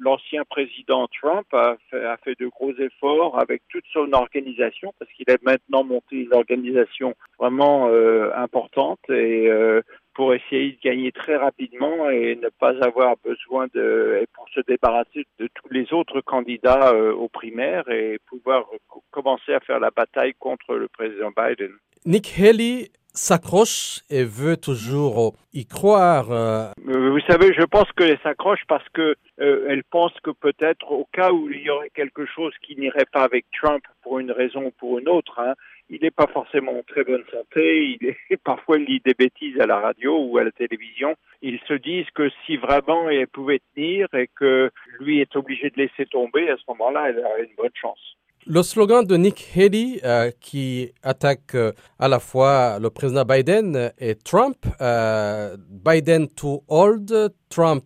l'ancien président Trump a fait, a fait, de gros efforts avec toute son organisation parce qu'il a maintenant monté une organisation vraiment euh, importante et euh, pour essayer de gagner très rapidement et ne pas avoir besoin de et pour se débarrasser de tous les autres candidats euh, aux primaires et pouvoir commencer à faire la bataille contre le président Biden. Nick Haley s'accroche et veut toujours y croire. Euh, vous savez, je pense qu'elle s'accroche parce que euh, elle pense que peut-être au cas où il y aurait quelque chose qui n'irait pas avec Trump pour une raison ou pour une autre, hein, il n'est pas forcément en très bonne santé, il est, parfois il lit des bêtises à la radio ou à la télévision. Ils se disent que si vraiment elle pouvait tenir et que lui est obligé de laisser tomber, à ce moment-là, elle aurait une bonne chance. Le slogan de Nick Haley, euh, qui attaque euh, à la fois le président Biden et Trump, euh, Biden too old, Trump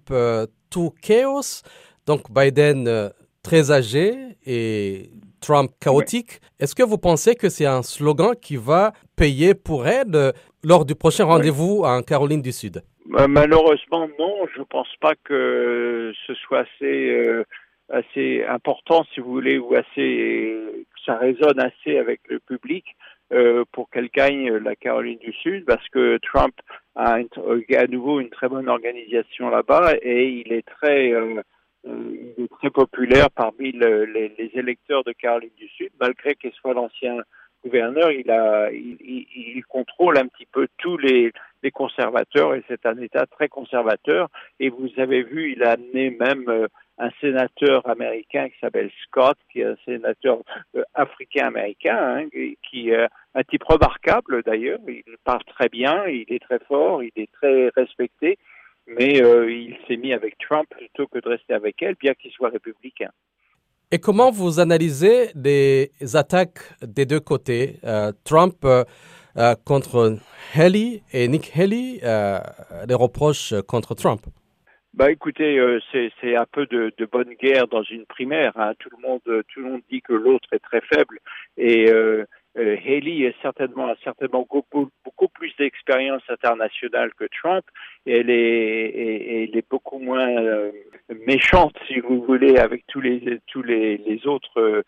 too chaos, donc Biden très âgé et Trump chaotique. Est-ce que vous pensez que c'est un slogan qui va payer pour elle lors du prochain rendez-vous en Caroline du Sud? Malheureusement, non. Je ne pense pas que ce soit assez assez important, si vous voulez, ou assez, ça résonne assez avec le public euh, pour qu'elle gagne la Caroline du Sud, parce que Trump a une, à nouveau une très bonne organisation là-bas et il est très, euh, il est très populaire parmi le, les, les, électeurs de Caroline du Sud, malgré qu'il soit l'ancien gouverneur, il a, il, il, contrôle un petit peu tous les, les conservateurs et c'est un État très conservateur. Et vous avez vu, il a amené même euh, un sénateur américain qui s'appelle Scott, qui est un sénateur euh, africain-américain, hein, qui est un type remarquable d'ailleurs. Il parle très bien, il est très fort, il est très respecté, mais euh, il s'est mis avec Trump plutôt que de rester avec elle, bien qu'il soit républicain. Et comment vous analysez les attaques des deux côtés, euh, Trump euh, contre Haley et Nick Haley, euh, les reproches contre Trump? Bah écoutez, euh, c'est un peu de, de, bonne guerre dans une primaire. Hein. Tout le monde, tout le monde dit que l'autre est très faible et euh, euh, Haley est certainement a certainement beaucoup, beaucoup plus d'expérience internationale que Trump. Et elle est, et, elle est beaucoup moins euh, méchante, si vous voulez, avec tous les tous les, les autres euh,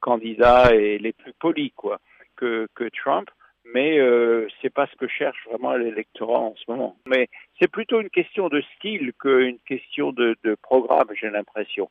candidats et les plus polis quoi que que Trump mais euh, c'est pas ce que cherche vraiment l'électorat en ce moment. Mais c'est plutôt une question de style qu'une question de, de programme, j'ai l'impression.